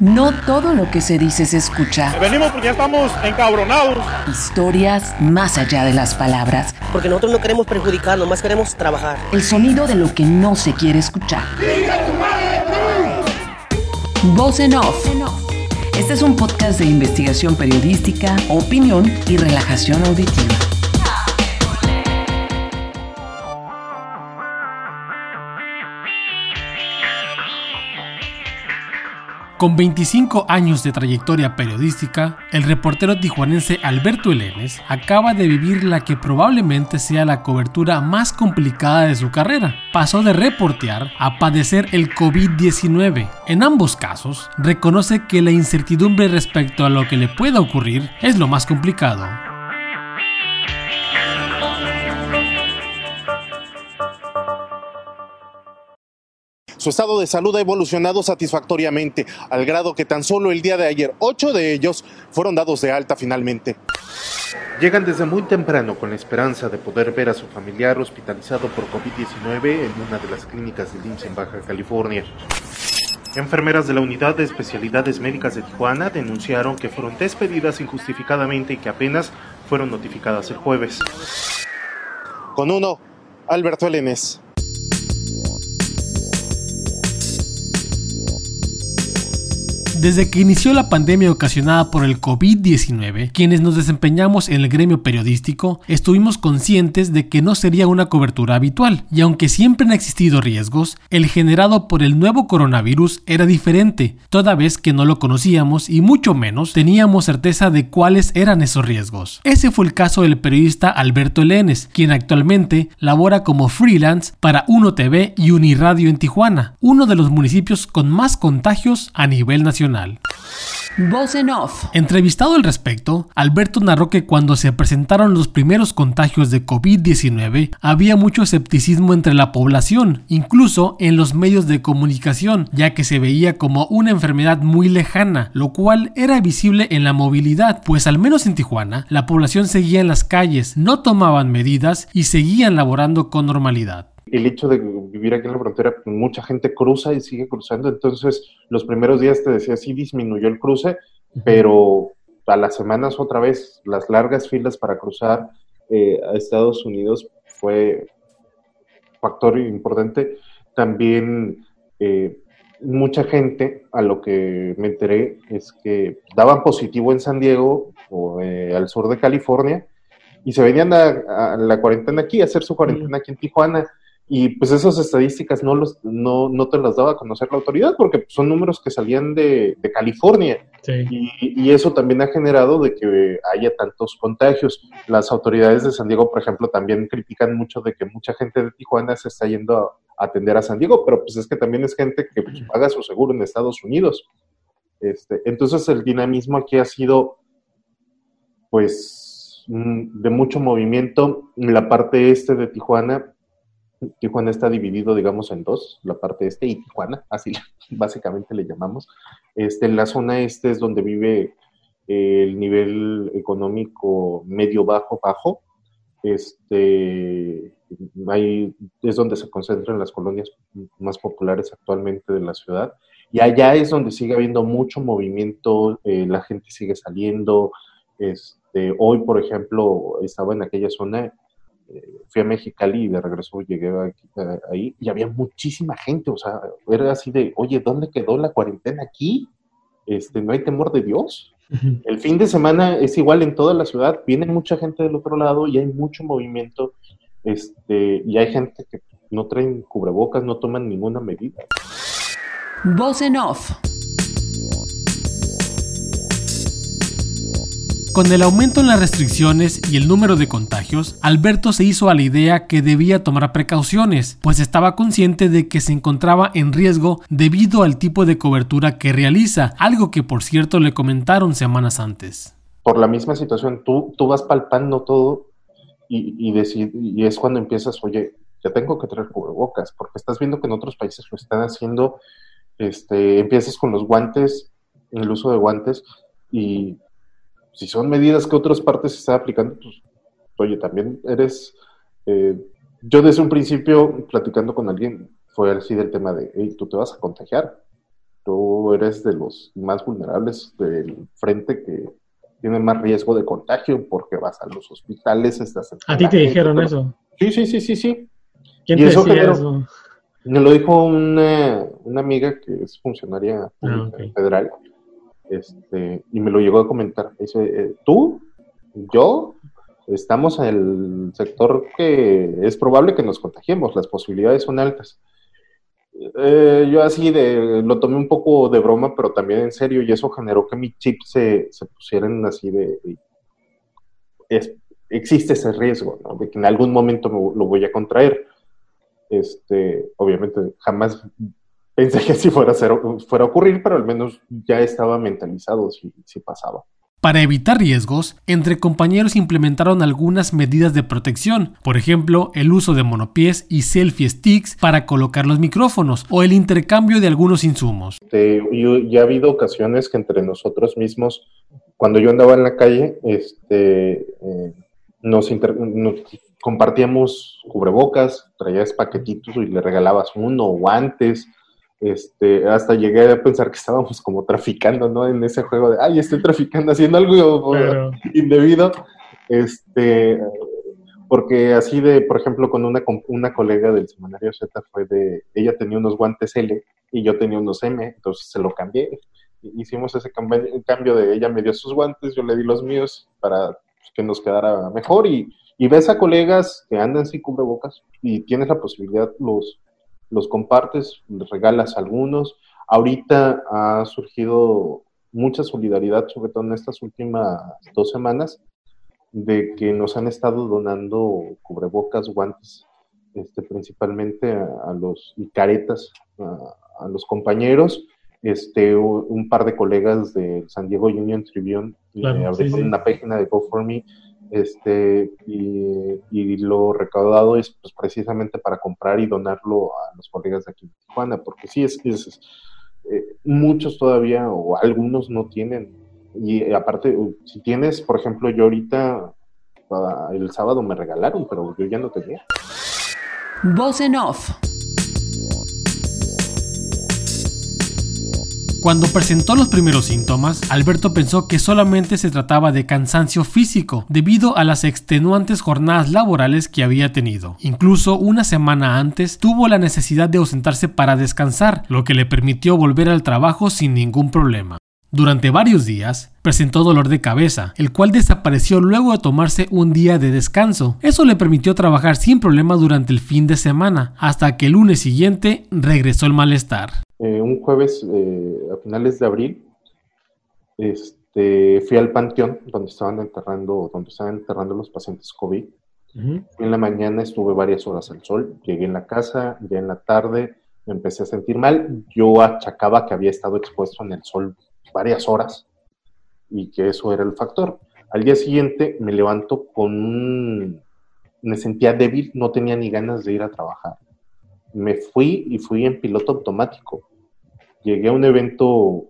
No todo lo que se dice se escucha. Venimos porque ya estamos encabronados. Historias más allá de las palabras. Porque nosotros no queremos perjudicar, nomás queremos trabajar. El sonido de lo que no se quiere escuchar. Voz en off. Este es un podcast de investigación periodística, opinión y relajación auditiva. Con 25 años de trayectoria periodística, el reportero tijuanense Alberto Elenes acaba de vivir la que probablemente sea la cobertura más complicada de su carrera. Pasó de reportear a padecer el COVID-19. En ambos casos, reconoce que la incertidumbre respecto a lo que le pueda ocurrir es lo más complicado. Su estado de salud ha evolucionado satisfactoriamente, al grado que tan solo el día de ayer, ocho de ellos fueron dados de alta finalmente. Llegan desde muy temprano con la esperanza de poder ver a su familiar hospitalizado por COVID-19 en una de las clínicas de IMSS en Baja California. Enfermeras de la Unidad de Especialidades Médicas de Tijuana denunciaron que fueron despedidas injustificadamente y que apenas fueron notificadas el jueves. Con uno, Alberto Elenes. Desde que inició la pandemia ocasionada por el COVID-19, quienes nos desempeñamos en el gremio periodístico estuvimos conscientes de que no sería una cobertura habitual, y aunque siempre han existido riesgos, el generado por el nuevo coronavirus era diferente, toda vez que no lo conocíamos y mucho menos teníamos certeza de cuáles eran esos riesgos. Ese fue el caso del periodista Alberto Elenes, quien actualmente labora como freelance para Uno TV y Uniradio en Tijuana, uno de los municipios con más contagios a nivel nacional. Voz en off. Entrevistado al respecto, Alberto narró que cuando se presentaron los primeros contagios de COVID-19 había mucho escepticismo entre la población, incluso en los medios de comunicación, ya que se veía como una enfermedad muy lejana, lo cual era visible en la movilidad, pues al menos en Tijuana la población seguía en las calles, no tomaban medidas y seguían laborando con normalidad el hecho de vivir aquí en la frontera, mucha gente cruza y sigue cruzando, entonces los primeros días te decía, sí disminuyó el cruce, pero a las semanas otra vez, las largas filas para cruzar eh, a Estados Unidos fue factor importante. También eh, mucha gente, a lo que me enteré, es que daban positivo en San Diego o eh, al sur de California y se venían a, la cuarentena aquí, a hacer su cuarentena aquí en Tijuana y pues esas estadísticas no, los, no, no te las daba a conocer la autoridad porque son números que salían de, de California. Y, y, eso también ha generado de que haya tantos contagios. Las autoridades de San Diego, por ejemplo, también critican mucho de que mucha gente de Tijuana se está yendo a atender a San Diego, pero pues es que también es gente que pues, paga su seguro en Estados Unidos. Este, entonces el dinamismo aquí ha sido pues mm, de mucho movimiento. En la parte este de Tijuana Tijuana está dividido, digamos, en dos, la parte este y Tijuana, así básicamente le llamamos. Este, en la zona este es donde vive eh, el nivel económico medio bajo bajo. Este, ahí es donde se concentran las colonias más populares actualmente de la ciudad. Y allá es donde sigue habiendo mucho movimiento, eh, la gente sigue saliendo. Este, hoy, por ejemplo, estaba en aquella zona fui a Mexicali y de regreso llegué ahí y había muchísima gente, o sea, era así de, oye, ¿dónde quedó la cuarentena aquí? Este, no hay temor de Dios. El fin de semana es igual en toda la ciudad, viene mucha gente del otro lado y hay mucho movimiento, este, y hay gente que no traen cubrebocas, no toman ninguna medida. Voz en off. Con el aumento en las restricciones y el número de contagios, Alberto se hizo a la idea que debía tomar precauciones, pues estaba consciente de que se encontraba en riesgo debido al tipo de cobertura que realiza, algo que por cierto le comentaron semanas antes. Por la misma situación, tú, vas palpando todo y es cuando empiezas, oye, ya tengo que traer cubrebocas, porque estás viendo que en otros países lo están haciendo, este, empiezas con los guantes, el uso de guantes, y si son medidas que otras partes están aplicando, pues, oye, también eres... Eh, yo desde un principio, platicando con alguien, fue así del tema de, hey, tú te vas a contagiar. tú eres de los más vulnerables del frente que tiene más riesgo de contagio porque vas a los hospitales, estás... ¿A ti te dijeron eso? Sí, sí, sí, sí, sí. ¿Quién te decía eso? Me lo dijo una, una amiga que es funcionaria ah, federal este, y me lo llegó a comentar. Dice, eh, tú, yo, estamos en el sector que es probable que nos contagiemos, las posibilidades son altas. Eh, yo así de, lo tomé un poco de broma, pero también en serio, y eso generó que mi chip se, se pusieran así de... existe ese riesgo, ¿no? De que en algún momento lo voy a contraer. Este, obviamente jamás pensé que así fuera a, fuera a ocurrir, pero al menos ya estaba mentalizado si, si pasaba. Para evitar riesgos, entre compañeros implementaron algunas medidas de protección, por ejemplo, el uso de monopiés y selfie sticks para colocar los micrófonos o el intercambio de algunos insumos. ya ha habido ocasiones que entre nosotros mismos, cuando yo andaba en la calle, este, eh, nos, compartíamos cubrebocas, traías paquetitos y le regalabas uno, o guantes, este, hasta llegué a pensar que estábamos como traficando, ¿no? En ese juego de, ay, estoy traficando, haciendo algo indebido, este, porque así de, por ejemplo, con una, una colega del semanario Z fue de, ella tenía unos guantes L y yo tenía unos M, entonces se lo cambié. Hicimos ese cambio, cambio de ella me dio sus guantes, yo le di los míos para que nos quedara mejor y, y ves a colegas que andan sin cubrebocas y tienes la posibilidad, los, los compartes, les regalas algunos. Ahorita ha surgido mucha solidaridad, sobre todo en estas últimas dos semanas, de que nos han estado donando cubrebocas, guantes, este, principalmente a, los y caretas a, los compañeros. Este, un par de colegas de San Diego Union Tribune claro, abrieron una página de GoForMe este, y, lo recaudado es pues, precisamente para comprar y donarlo a los colegas de aquí en Tijuana, porque sí, es, eh, muchos todavía o algunos no tienen. Y aparte, si tienes, por ejemplo, yo ahorita el sábado me regalaron, pero yo ya no tenía. Voz off. Cuando presentó los primeros síntomas, Alberto pensó que solamente se trataba de cansancio físico debido a las extenuantes jornadas laborales que había tenido. Incluso una semana antes tuvo la necesidad de ausentarse para descansar, lo que le permitió volver al trabajo sin ningún problema. Durante varios días presentó dolor de cabeza, el cual desapareció luego de tomarse un día de descanso. Eso le permitió trabajar sin problema durante el fin de semana, hasta que el lunes siguiente regresó el malestar. Eh, un jueves eh, a finales de abril, este, fui al panteón donde estaban enterrando, donde estaban enterrando los pacientes COVID. En la mañana estuve varias horas al sol, llegué en la casa, ya en la tarde me empecé a sentir mal. Yo achacaba que había estado expuesto en el sol varias horas y que eso era el factor. Al día siguiente me levanto con me sentía débil, no tenía ni ganas de ir a trabajar. Me fui y fui en piloto automático llegué a un evento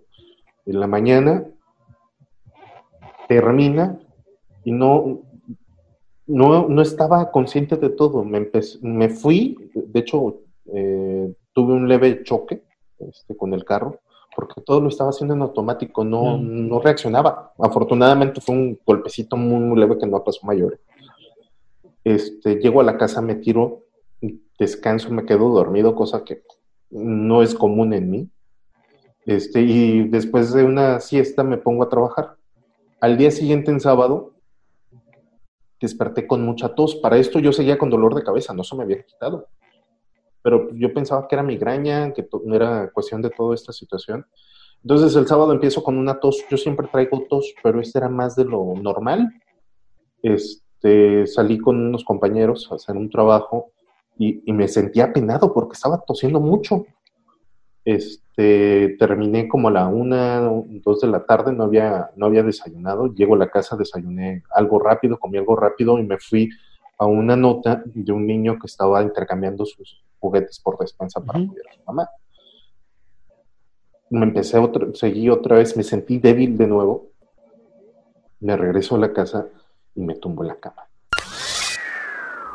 en la mañana, termina y no, no, estaba consciente de todo. Me, me fui, de hecho, eh, tuve un leve choque este, con el carro, porque todo lo estaba haciendo en automático, no, mm. no reaccionaba. Afortunadamente fue un golpecito muy, muy leve que no pasó mayor. Este, llego a la casa, me tiro, descanso, me quedo dormido, cosa que no es común en mí. Este, y después de una siesta me pongo a trabajar. Al día siguiente, en sábado, desperté con mucha tos. Para esto yo seguía con dolor de cabeza, no se me había quitado. Pero yo pensaba que era migraña, que no era cuestión de toda esta situación. Entonces el sábado empiezo con una tos. Yo siempre traigo tos, pero este era más de lo normal. Este, salí con unos compañeros a hacer un trabajo y, y me sentía apenado porque estaba tosiendo mucho. Este, terminé como a la una, dos de la tarde, no había, no había desayunado. Llego a la casa, desayuné algo rápido, comí algo rápido y me fui a una nota de un niño que estaba intercambiando sus juguetes por despensa para cuidar a su mamá. Me empecé otra, seguí otra vez, me sentí débil de nuevo. Me regreso a la casa y me tumbo en la cama.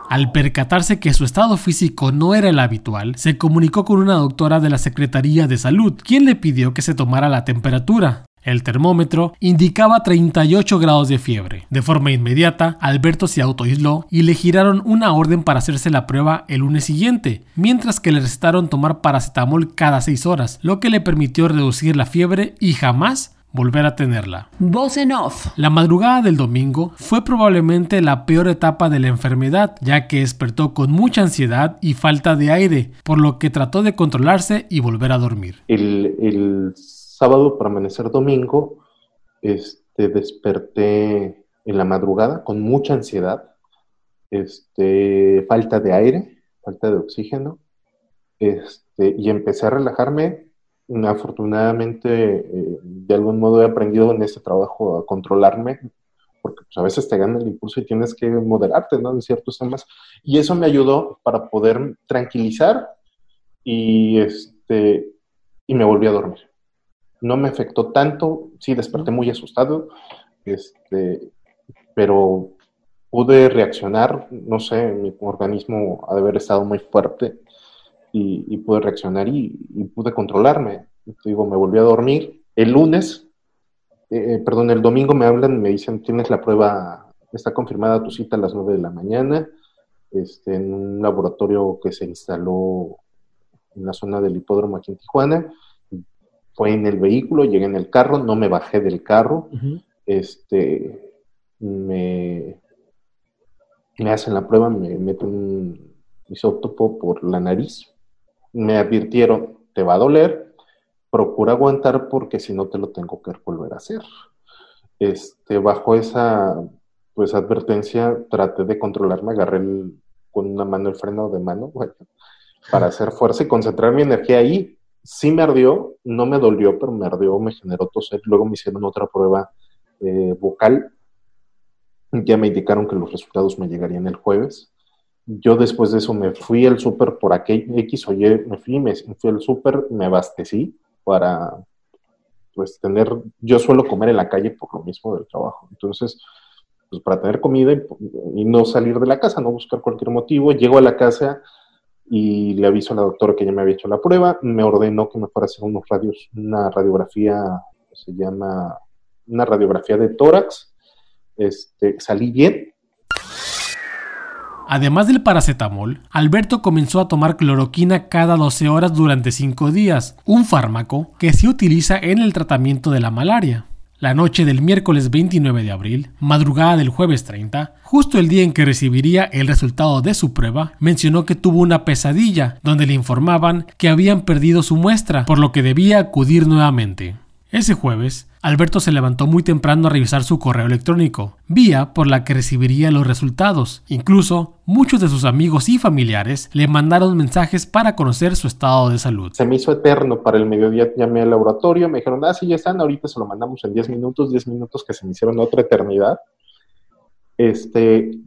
Al percatarse que su estado físico no era el habitual, se comunicó con una doctora de la Secretaría de Salud, quien le pidió que se tomara la temperatura. El termómetro indicaba 38 grados de fiebre. De forma inmediata, Alberto se autoaisló y le giraron una orden para hacerse la prueba el lunes siguiente, mientras que le recetaron tomar paracetamol cada 6 horas, lo que le permitió reducir la fiebre y jamás volver a tenerla. Voz en off. La madrugada del domingo fue probablemente la peor etapa de la enfermedad, ya que despertó con mucha ansiedad y falta de aire, por lo que trató de controlarse y volver a dormir. El, el sábado para amanecer domingo, este, desperté en la madrugada con mucha ansiedad, este, falta de aire, falta de oxígeno, este, y empecé a relajarme. Afortunadamente, eh, de algún modo he aprendido en este trabajo a controlarme, porque pues, a veces te gana el impulso y tienes que moderarte ¿no? en ciertos temas. Y eso me ayudó para poder tranquilizar y, este, y me volví a dormir no me afectó tanto, sí desperté muy asustado, este, pero pude reaccionar, no sé, mi organismo ha de haber estado muy fuerte y, pude reaccionar y, pude controlarme. digo, me volví a dormir. El lunes, eh, perdón, el domingo me hablan y me dicen, tienes la prueba, está confirmada tu cita a las 9 de la mañana, este, en un laboratorio que se instaló en la zona del hipódromo aquí en Tijuana fue en el vehículo, llegué en el carro, no me bajé del carro, este, me, me hacen la prueba, me meten un isótopo por la nariz, me advirtieron, te va a doler, procura aguantar porque si no te lo tengo que volver a hacer. Este, bajo esa pues advertencia traté de controlarme, agarré con una mano el freno de mano para hacer fuerza y concentrar mi energía ahí sí me ardió, no me dolió, pero me ardió, me generó toser. Luego me hicieron otra prueba eh, vocal. Ya me indicaron que los resultados me llegarían el jueves. Yo después de eso me fui al súper por aquel X o Y, me fui, me fui al súper, me abastecí para pues tener, yo suelo comer en la calle por lo mismo del trabajo. Entonces, pues para tener comida y, y no salir de la casa, no buscar cualquier motivo, llego a la casa, y le aviso a la doctora que ya me había hecho la prueba, me ordenó que me fuera a hacer unos radios, una radiografía, se llama una radiografía de tórax, este, salí bien. Además del paracetamol, Alberto comenzó a tomar cloroquina cada 12 horas durante 5 días, un fármaco que se utiliza en el tratamiento de la malaria. La noche del miércoles 29 de abril, madrugada del jueves 30, justo el día en que recibiría el resultado de su prueba, mencionó que tuvo una pesadilla donde le informaban que habían perdido su muestra, por lo que debía acudir nuevamente. Ese jueves, Alberto se levantó muy temprano a revisar su correo electrónico, vía por la que recibiría los resultados. Incluso, muchos de sus amigos y familiares le mandaron mensajes para conocer su estado de salud. Se me hizo eterno para el mediodía, llamé al laboratorio, me dijeron, ah, sí, ya están, ahorita se lo mandamos en 10 minutos, 10 minutos que se me hicieron otra eternidad. Este,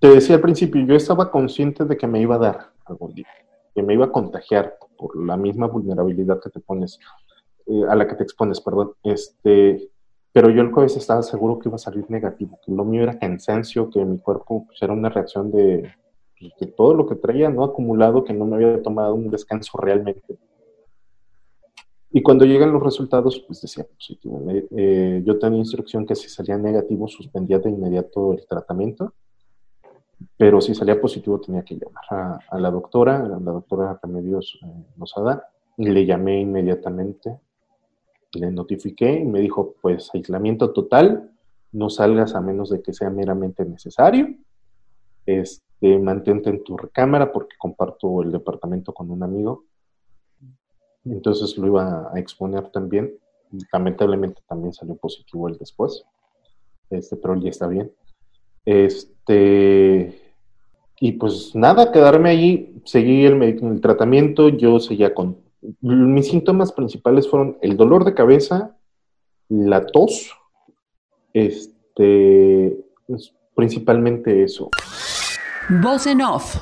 te decía al principio, yo estaba consciente de que me iba a dar algún día, que me iba a contagiar por la misma vulnerabilidad que te pones eh, a la que te expones, perdón. Este, pero yo el jueves estaba seguro que iba a salir negativo, que lo mío era cansancio, que mi cuerpo pues, era una reacción de, pues, todo lo que traía no acumulado, que no me había tomado un descanso realmente. Y cuando llegan los resultados, pues decía positivo. Eh, yo tenía instrucción que si salía negativo, suspendía de inmediato el tratamiento, pero si salía positivo tenía que llamar a, la doctora, la doctora Remedios eh, Lozada, y le llamé inmediatamente le notifiqué y me dijo, pues aislamiento total, no salgas a menos de que sea meramente necesario. Este, mantente en tu recámara porque comparto el departamento con un amigo. Entonces lo iba a exponer también. Lamentablemente también salió positivo el después. Este, pero ya está bien. Este, y pues nada, quedarme ahí, seguí el, el tratamiento, yo seguía con mis síntomas principales fueron el dolor de cabeza, la tos, este, principalmente eso. Voz en off.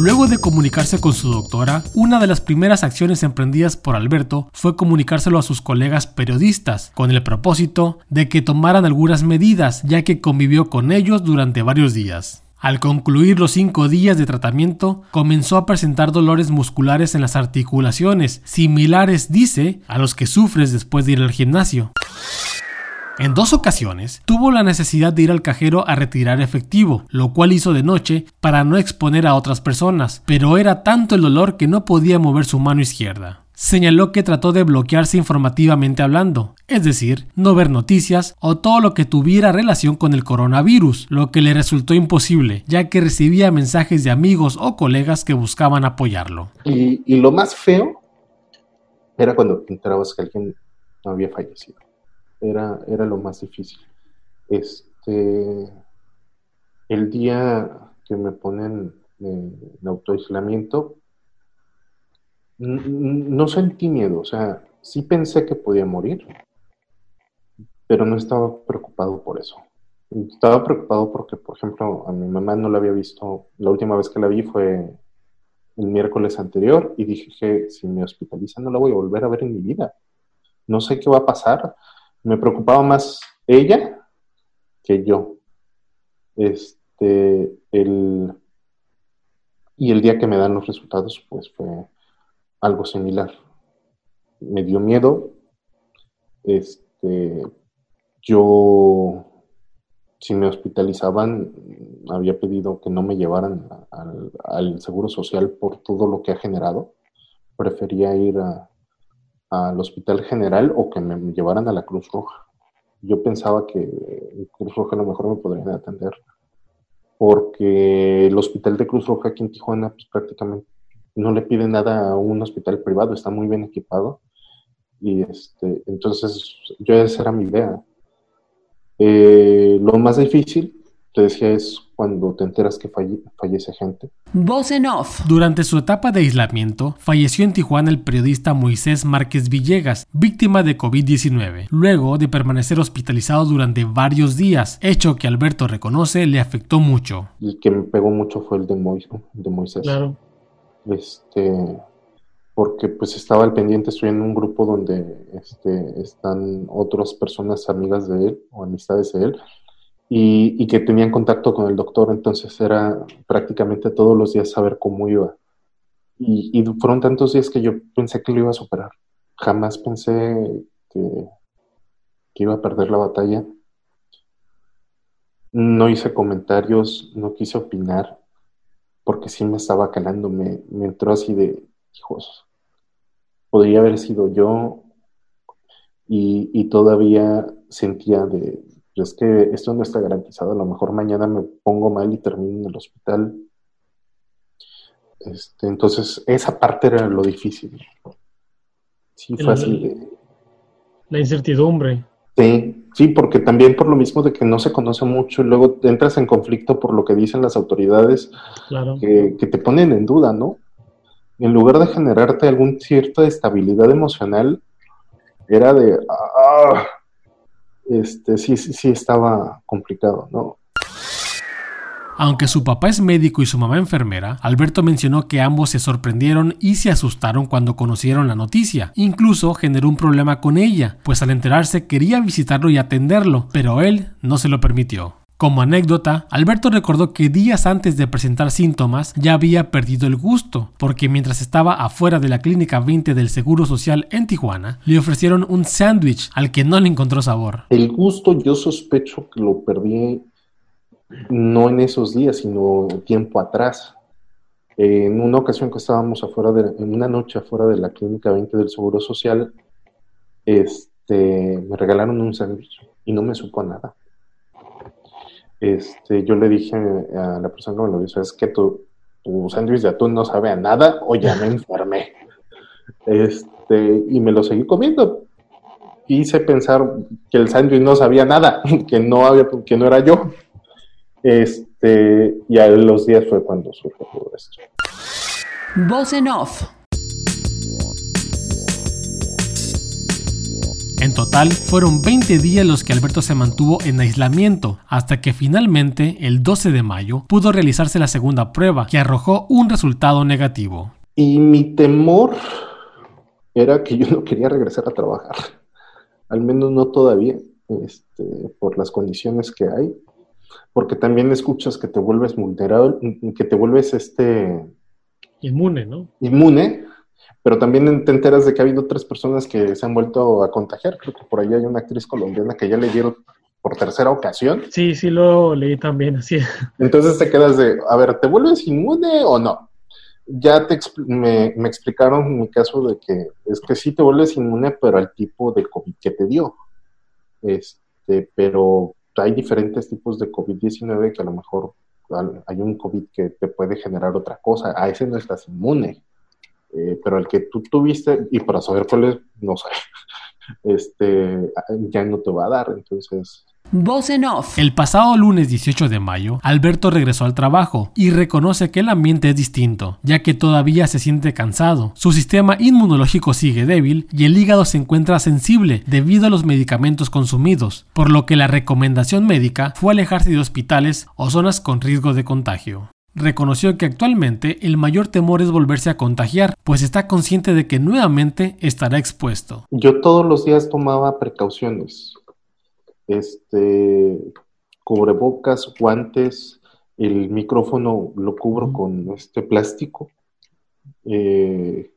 Luego de comunicarse con su doctora, una de las primeras acciones emprendidas por Alberto fue comunicárselo a sus colegas periodistas, con el propósito de que tomaran algunas medidas, ya que convivió con ellos durante varios días. Al concluir los cinco días de tratamiento, comenzó a presentar dolores musculares en las articulaciones, similares, dice, a los que sufres después de ir al gimnasio. En dos ocasiones tuvo la necesidad de ir al cajero a retirar efectivo, lo cual hizo de noche para no exponer a otras personas, pero era tanto el dolor que no podía mover su mano izquierda. Señaló que trató de bloquearse informativamente hablando, es decir, no ver noticias o todo lo que tuviera relación con el coronavirus, lo que le resultó imposible, ya que recibía mensajes de amigos o colegas que buscaban apoyarlo. Y, lo más feo era cuando te enterabas que alguien no había fallecido era, era lo más difícil. Este, el día que me ponen en autoaislamiento, no sentí miedo, o sea, sí pensé que podía morir, pero no estaba preocupado por eso. Estaba preocupado porque, por ejemplo, a mi mamá no la había visto, la última vez que la vi fue el miércoles anterior y dije que si me hospitalizan no la voy a volver a ver en mi vida. No sé qué va a pasar, me preocupaba más ella que yo. Este, el, y el día que me dan los resultados, pues fue algo similar. Me dio miedo. Este, yo, si me hospitalizaban, había pedido que no me llevaran al, Seguro Social por todo lo que ha generado. Prefería ir al Hospital General o que me llevaran a la Cruz Roja. Yo pensaba que el Cruz Roja a lo mejor me podrían atender, porque el Hospital de Cruz Roja aquí en Tijuana pues prácticamente no le pide nada a un hospital privado, está muy bien equipado. Y este, entonces yo esa era mi idea. Eh, lo más difícil te decía es cuando te enteras que fallece gente. Voz en off. Durante su etapa de aislamiento, falleció en Tijuana el periodista Moisés Márquez Villegas, víctima de COVID-19, luego de permanecer hospitalizado durante varios días, hecho que Alberto reconoce le afectó mucho. El que me pegó mucho fue el de, de Moisés. Claro. Este, porque pues estaba al pendiente, estoy en un grupo donde este, están otras personas amigas de él o amistades de él, y, que tenían contacto con el doctor, entonces era prácticamente todos los días saber cómo iba. Y, fueron tantos días que yo pensé que lo iba a superar. Jamás pensé que iba a perder la batalla. No hice comentarios, no quise opinar, porque sí me estaba calando, me, me entró así de, hijos, podría haber sido yo y, y todavía sentía de, es que esto no está garantizado, a lo mejor mañana me pongo mal y termino en el hospital. Este, entonces, esa parte era lo difícil. Sí, fácil. La incertidumbre. Sí, sí, porque también por lo mismo de que no se conoce mucho y luego entras en conflicto por lo que dicen las autoridades que, que, te ponen en duda, ¿no? En lugar de generarte algún cierta estabilidad emocional, era de, ah, este, sí, sí, sí estaba complicado, ¿no? Aunque su papá es médico y su mamá enfermera, Alberto mencionó que ambos se sorprendieron y se asustaron cuando conocieron la noticia. Incluso generó un problema con ella, pues al enterarse quería visitarlo y atenderlo, pero él no se lo permitió. Como anécdota, Alberto recordó que días antes de presentar síntomas ya había perdido el gusto, porque mientras estaba afuera de la clínica 20 del Seguro Social en Tijuana, le ofrecieron un sándwich al que no le encontró sabor. El gusto yo sospecho que lo perdí no en esos días, sino tiempo atrás. En una ocasión que estábamos afuera de, en una noche afuera de la clínica 20 del Seguro Social, este, me regalaron un sándwich y no me supo nada este, yo le dije a la persona que me lo dijo, es que tu, tu sándwich de atún no sabe a nada o ya me enfermé. Este, y me lo seguí comiendo. Hice pensar que el sándwich no sabía nada, que no había, que no era yo. Este, y a los días fue cuando surgió todo esto. Voz en off. total, fueron 20 días los que Alberto se mantuvo en aislamiento, hasta que finalmente, el 12 de mayo, pudo realizarse la segunda prueba, que arrojó un resultado negativo. Y mi temor era que yo no quería regresar a trabajar, al menos no todavía, este, por las condiciones que hay, porque también escuchas que te vuelves vulnerable, que te vuelves este... Inmune, ¿no? Inmune, pero también te enteras de que ha habido tres personas que se han vuelto a contagiar. Creo que por ahí hay una actriz colombiana que ya le dieron por tercera ocasión. Sí, sí lo leí también, así. Entonces te quedas de, a ver, ¿te vuelves inmune o no? Ya te me, me, explicaron mi caso de que es que sí te vuelves inmune, pero al tipo de COVID que te dio. Este, pero hay diferentes tipos de COVID-19 que a lo mejor hay un COVID que te puede generar otra cosa. A ese no estás inmune. Eh, pero el que tú tuviste, y para saber cuál es, no sé, este, ya no te va a dar. Entonces, Voz en off. El pasado lunes 18 de mayo, Alberto regresó al trabajo y reconoce que el ambiente es distinto, ya que todavía se siente cansado, su sistema inmunológico sigue débil y el hígado se encuentra sensible debido a los medicamentos consumidos, por lo que la recomendación médica fue alejarse de hospitales o zonas con riesgo de contagio reconoció que actualmente el mayor temor es volverse a contagiar, pues está consciente de que nuevamente estará expuesto. Yo todos los días tomaba precauciones este, cubrebocas, guantes, el micrófono lo cubro con este plástico. Eh,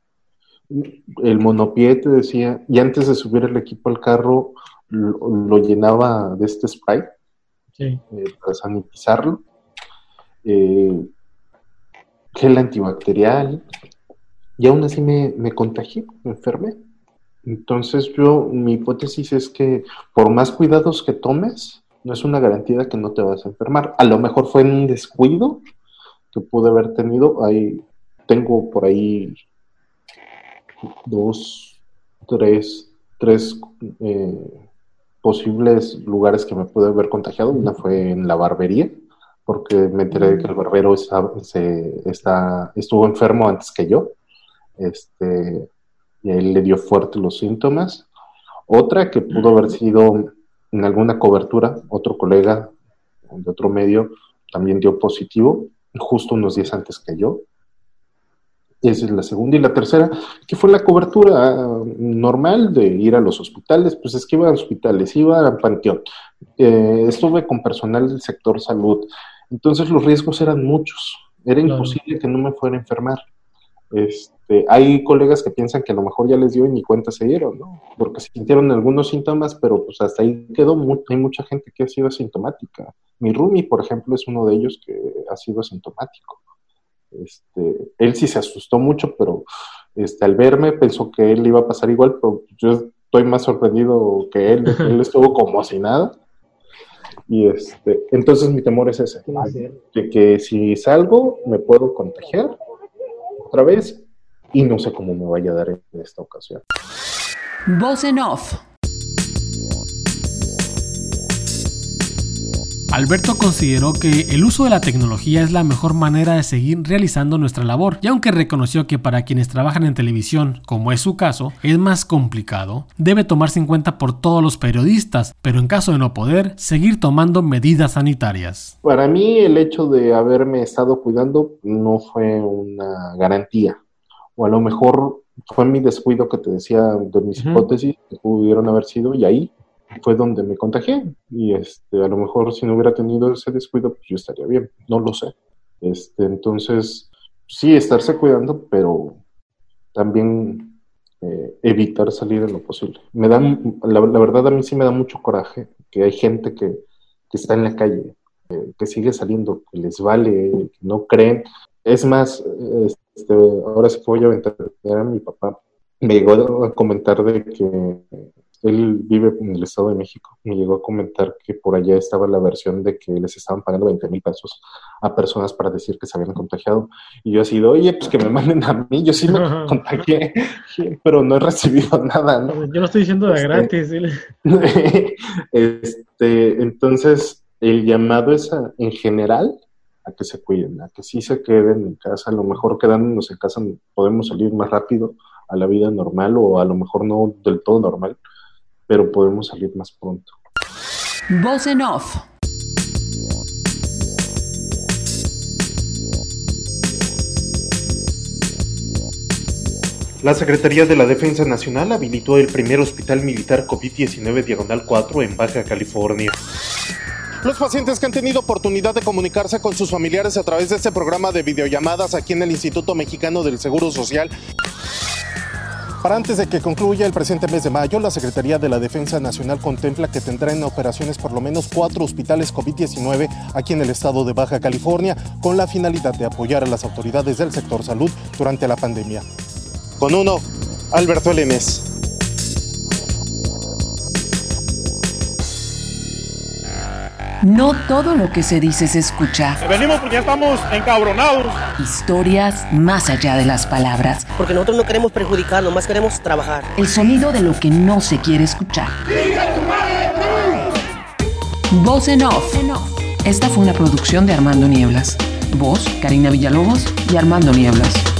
el monopié te decía, y antes de subir el equipo al carro, lo, llenaba de este spray eh, para sanitizarlo. Eh, gel antibacterial, y aún así me, me contagié, me enfermé. Entonces yo, mi hipótesis es que por más cuidados que tomes, no es una garantía de que no te vas a enfermar. A lo mejor fue un descuido que pude haber tenido. Ahí tengo por ahí dos, tres, tres eh, posibles lugares que me pude haber contagiado. Una fue en la barbería, porque me enteré de que el barbero se, está, estuvo enfermo antes que yo. Este, y a él le dio fuerte los síntomas. Otra que pudo haber sido en alguna cobertura, otro colega de otro medio también dio positivo, justo unos días antes que yo. Esa es la segunda. Y la tercera, que fue la cobertura normal de ir a los hospitales, pues es que iba a hospitales, iba a panteón. Eh, estuve con personal del sector salud. Entonces los riesgos eran muchos. Era imposible que no me fuera a enfermar. Este, hay colegas que piensan que a lo mejor ya les dio y ni cuenta se dieron, ¿no? Porque sintieron algunos síntomas, pero pues hasta ahí quedó. hay mucha gente que ha sido asintomática. Mi Rumi, por ejemplo, es uno de ellos que ha sido asintomático. Este, él sí se asustó mucho, pero este, al verme pensó que él iba a pasar igual, pero yo estoy más sorprendido que él. él estuvo como si nada. Y este, entonces mi temor es ese, de que si salgo me puedo contagiar otra vez y no sé cómo me vaya a dar en esta ocasión. Voz off. Alberto consideró que el uso de la tecnología es la mejor manera de seguir realizando nuestra labor, y aunque reconoció que para quienes trabajan en televisión, como es su caso, es más complicado, debe tomarse en cuenta por todos los periodistas, pero en caso de no poder, seguir tomando medidas sanitarias. Para mí el hecho de haberme estado cuidando no fue una garantía, o a lo mejor fue mi descuido que te decía de mis hipótesis que pudieron haber sido y ahí fue donde me contagié. Y este, a lo mejor si no hubiera tenido ese descuido, pues yo estaría bien, no lo sé. Este, entonces, sí, estarse cuidando, pero también eh, evitar salir en lo posible. Me da, la, verdad a mí sí me da mucho coraje que hay gente que, que está en la calle, eh, que sigue saliendo, que les vale, que no creen. Es más, este, ahora sí voy a aventar a mi papá. Me llegó a comentar de que él vive en el Estado de México. Me llegó a comentar que por allá estaba la versión de que les estaban pagando 20 mil pesos a personas para decir que se habían contagiado. Y yo he sido, oye, pues que me manden a mí, yo sí me contagié, pero no he recibido nada, Yo lo estoy diciendo de este, gratis. este, entonces, el llamado es en general a que se cuiden, a que sí se queden en casa, a lo mejor quedándonos en casa podemos salir más rápido a la vida normal o a lo mejor no del todo normal, pero podemos salir más pronto. Voz en off. La Secretaría de la Defensa Nacional habilitó el primer hospital militar COVID-19 Diagonal 4 en Baja California. Los pacientes que han tenido oportunidad de comunicarse con sus familiares a través de este programa de videollamadas aquí en el Instituto Mexicano del Seguro Social. Para antes de que concluya el presente mes de mayo, la Secretaría de la Defensa Nacional contempla que tendrá en operaciones por lo menos cuatro hospitales COVID-19 aquí en el estado de Baja California, con la finalidad de apoyar a las autoridades del sector salud durante la pandemia. Con uno, Alberto Lemes. No todo lo que se dice se escucha. Venimos porque ya estamos encabronados. Historias más allá de las palabras. Porque nosotros no queremos perjudicar, nomás queremos trabajar. El sonido de lo que no se quiere escuchar. Voz en off. Esta fue una producción de Armando Nieblas. Voz, Karina Villalobos y Armando Nieblas.